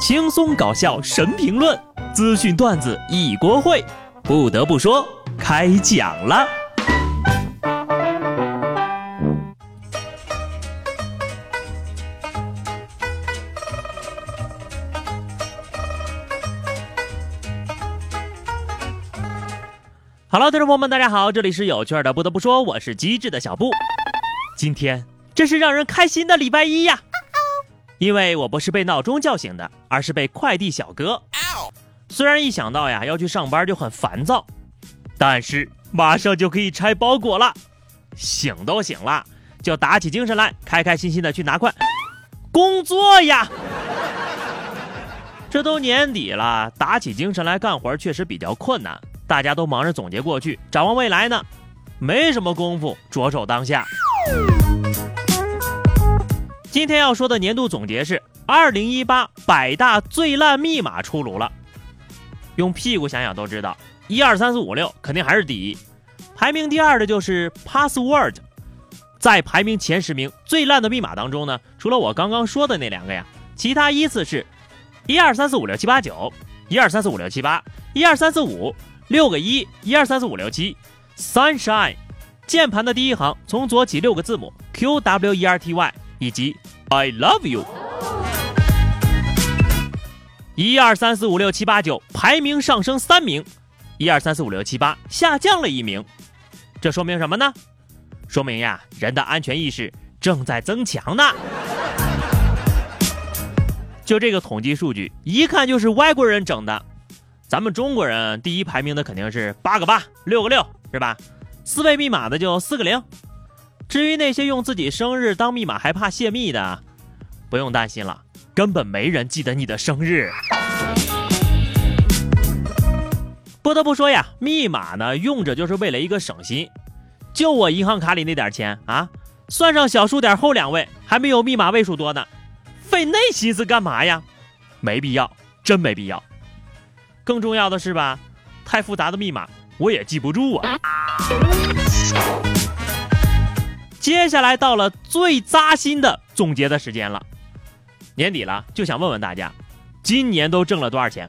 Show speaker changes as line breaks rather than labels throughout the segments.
轻松搞笑神评论，资讯段子一锅烩。不得不说，开讲了。Hello，听众朋友们，大家好，这里是有趣的。不得不说，我是机智的小布。今天真是让人开心的礼拜一呀！因为我不是被闹钟叫醒的，而是被快递小哥。虽然一想到呀要去上班就很烦躁，但是马上就可以拆包裹了，醒都醒了，就打起精神来，开开心心的去拿快工作呀。这都年底了，打起精神来干活确实比较困难，大家都忙着总结过去，展望未来呢，没什么功夫着手当下。今天要说的年度总结是：二零一八百大最烂密码出炉了。用屁股想想都知道，一二三四五六肯定还是第一，排名第二的就是 password。在排名前十名最烂的密码当中呢，除了我刚刚说的那两个呀，其他依次是：一二三四五六七八九，一二三四五六七八，一二三四五六个一，一二三四五六七，sunshine。键盘的第一行从左起六个字母 Q W E R T Y。以及 I love you，一二三四五六七八九排名上升三名，一二三四五六七八下降了一名，这说明什么呢？说明呀，人的安全意识正在增强呢。就这个统计数据，一看就是外国人整的。咱们中国人第一排名的肯定是八个八，六个六，是吧？四位密码的就四个零。至于那些用自己生日当密码还怕泄密的，不用担心了，根本没人记得你的生日。不得不说呀，密码呢用着就是为了一个省心。就我银行卡里那点钱啊，算上小数点后两位，还没有密码位数多呢，费那心思干嘛呀？没必要，真没必要。更重要的是吧，太复杂的密码我也记不住啊。接下来到了最扎心的总结的时间了，年底了，就想问问大家，今年都挣了多少钱？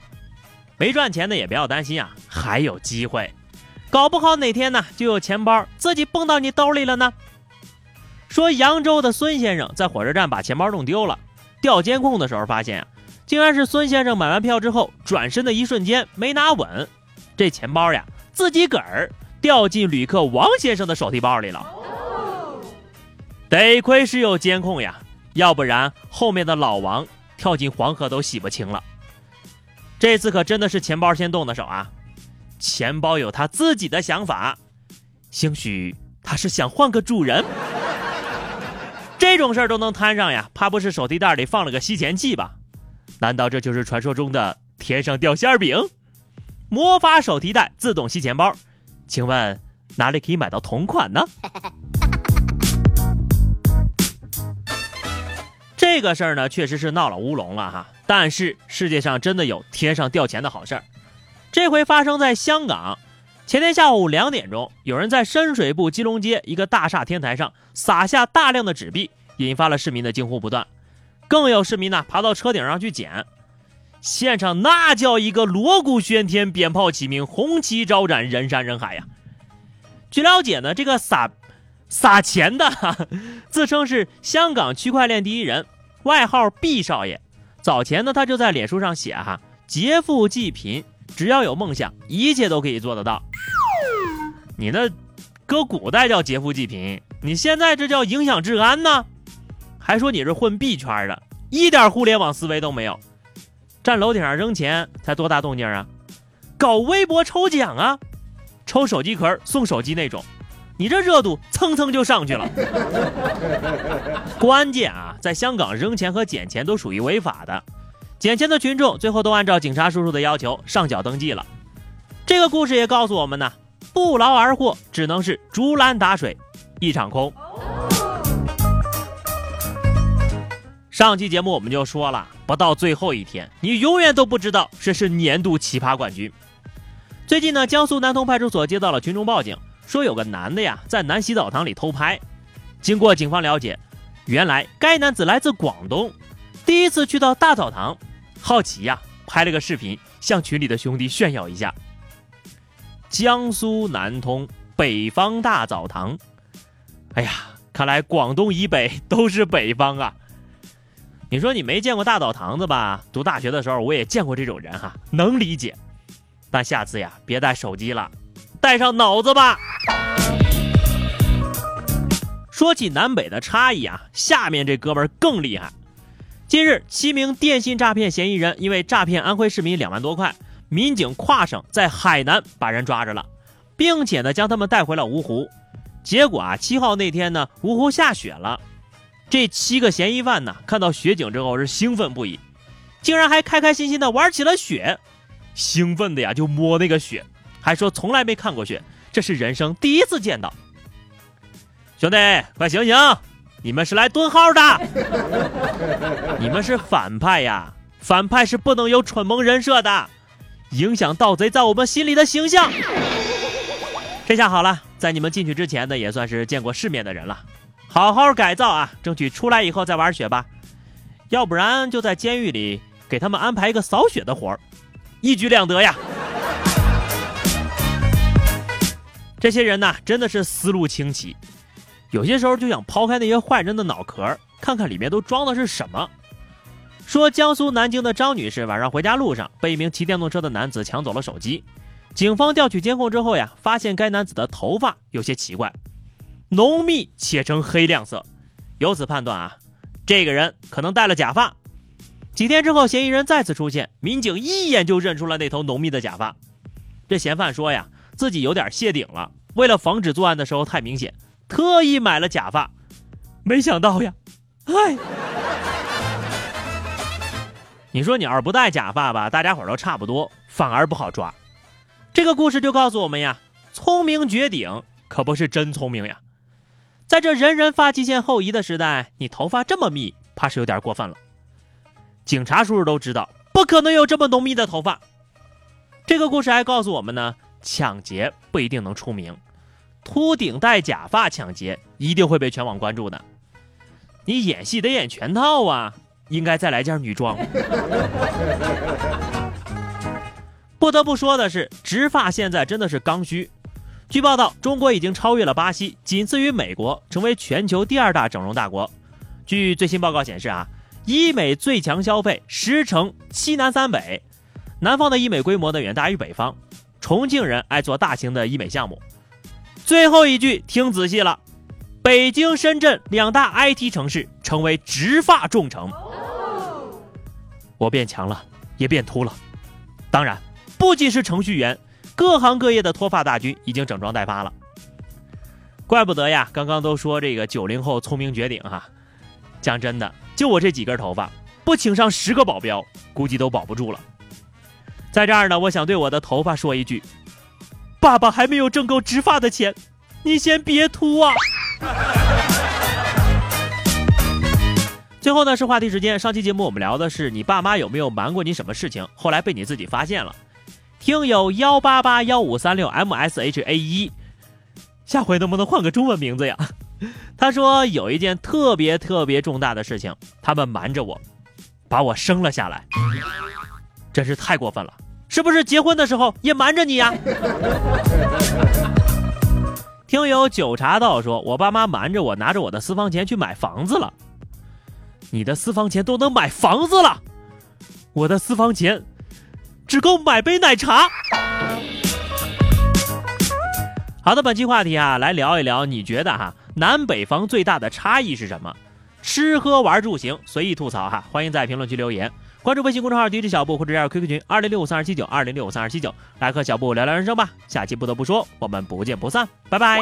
没赚钱的也不要担心啊，还有机会，搞不好哪天呢就有钱包自己蹦到你兜里了呢。说扬州的孙先生在火车站把钱包弄丢了，调监控的时候发现啊，竟然是孙先生买完票之后转身的一瞬间没拿稳，这钱包呀自己个儿掉进旅客王先生的手提包里了。得亏是有监控呀，要不然后面的老王跳进黄河都洗不清了。这次可真的是钱包先动的手啊！钱包有他自己的想法，兴许他是想换个主人。这种事儿都能摊上呀，怕不是手提袋里放了个吸钱器吧？难道这就是传说中的天上掉馅饼？魔法手提袋自动吸钱包，请问哪里可以买到同款呢？这个事儿呢，确实是闹了乌龙了哈。但是世界上真的有天上掉钱的好事儿，这回发生在香港。前天下午两点钟，有人在深水埗基隆街一个大厦天台上撒下大量的纸币，引发了市民的惊呼不断。更有市民呢爬到车顶上去捡，现场那叫一个锣鼓喧天，鞭炮齐鸣，红旗招展，人山人海呀。据了解呢，这个撒。撒钱的，自称是香港区块链第一人，外号毕少爷。早前呢，他就在脸书上写哈，劫富济贫，只要有梦想，一切都可以做得到。你那搁古代叫劫富济贫，你现在这叫影响治安呢？还说你是混币圈的，一点互联网思维都没有。站楼顶上扔钱才多大动静啊？搞微博抽奖啊，抽手机壳送手机那种。你这热度蹭蹭就上去了，关键啊，在香港扔钱和捡钱都属于违法的，捡钱的群众最后都按照警察叔叔的要求上缴登记了。这个故事也告诉我们呢，不劳而获只能是竹篮打水一场空。上期节目我们就说了，不到最后一天，你永远都不知道谁是年度奇葩冠军。最近呢，江苏南通派出所接到了群众报警。说有个男的呀，在男洗澡堂里偷拍。经过警方了解，原来该男子来自广东，第一次去到大澡堂，好奇呀，拍了个视频向群里的兄弟炫耀一下。江苏南通北方大澡堂，哎呀，看来广东以北都是北方啊。你说你没见过大澡堂子吧？读大学的时候我也见过这种人哈，能理解。但下次呀，别带手机了，带上脑子吧。说起南北的差异啊，下面这哥们儿更厉害。近日，七名电信诈骗嫌疑人因为诈骗安徽市民两万多块。民警跨省在海南把人抓着了，并且呢将他们带回了芜湖。结果啊，七号那天呢，芜湖下雪了。这七个嫌疑犯呢看到雪景之后是兴奋不已，竟然还开开心心的玩起了雪，兴奋的呀就摸那个雪，还说从来没看过雪，这是人生第一次见到。兄弟，快醒醒！你们是来蹲号的，你们是反派呀，反派是不能有蠢萌人设的。影响盗贼在我们心里的形象。这下好了，在你们进去之前呢，也算是见过世面的人了。好好改造啊，争取出来以后再玩雪吧。要不然就在监狱里给他们安排一个扫雪的活儿，一举两得呀。这些人呢，真的是思路清奇，有些时候就想抛开那些坏人的脑壳，看看里面都装的是什么。说江苏南京的张女士晚上回家路上被一名骑电动车的男子抢走了手机，警方调取监控之后呀，发现该男子的头发有些奇怪，浓密且呈黑亮色，由此判断啊，这个人可能戴了假发。几天之后，嫌疑人再次出现，民警一眼就认出了那头浓密的假发。这嫌犯说呀，自己有点谢顶了，为了防止作案的时候太明显，特意买了假发，没想到呀，哎。你说你要是不戴假发吧，大家伙都差不多，反而不好抓。这个故事就告诉我们呀，聪明绝顶可不是真聪明呀。在这人人发际线后移的时代，你头发这么密，怕是有点过分了。警察叔叔都知道，不可能有这么浓密的头发。这个故事还告诉我们呢，抢劫不一定能出名，秃顶戴假发抢劫一定会被全网关注的。你演戏得演全套啊。应该再来件女装。不得不说的是，植发现在真的是刚需。据报道，中国已经超越了巴西，仅次于美国，成为全球第二大整容大国。据最新报告显示啊，医美最强消费十成西南三北，南方的医美规模呢远大于北方。重庆人爱做大型的医美项目。最后一句听仔细了，北京、深圳两大 IT 城市成为植发重城。我变强了，也变秃了。当然，不仅是程序员，各行各业的脱发大军已经整装待发了。怪不得呀，刚刚都说这个九零后聪明绝顶哈。讲真的，就我这几根头发，不请上十个保镖，估计都保不住了。在这儿呢，我想对我的头发说一句：爸爸还没有挣够植发的钱，你先别秃啊。最后呢是话题时间。上期节目我们聊的是你爸妈有没有瞒过你什么事情，后来被你自己发现了。听友幺八八幺五三六 M S H A 一，下回能不能换个中文名字呀？他说有一件特别特别重大的事情，他们瞒着我，把我生了下来，真是太过分了。是不是结婚的时候也瞒着你呀？听友九茶道说，我爸妈瞒着我，拿着我的私房钱去买房子了。你的私房钱都能买房子了，我的私房钱只够买杯奶茶。好的，本期话题啊，来聊一聊，你觉得哈南北方最大的差异是什么？吃喝玩住行，随意吐槽哈，欢迎在评论区留言，关注微信公众号 DJ 小布或者加入 QQ 群二零六五三二七九二零六五三二七九，来和小布聊聊人生吧。下期不得不说，我们不见不散，拜拜。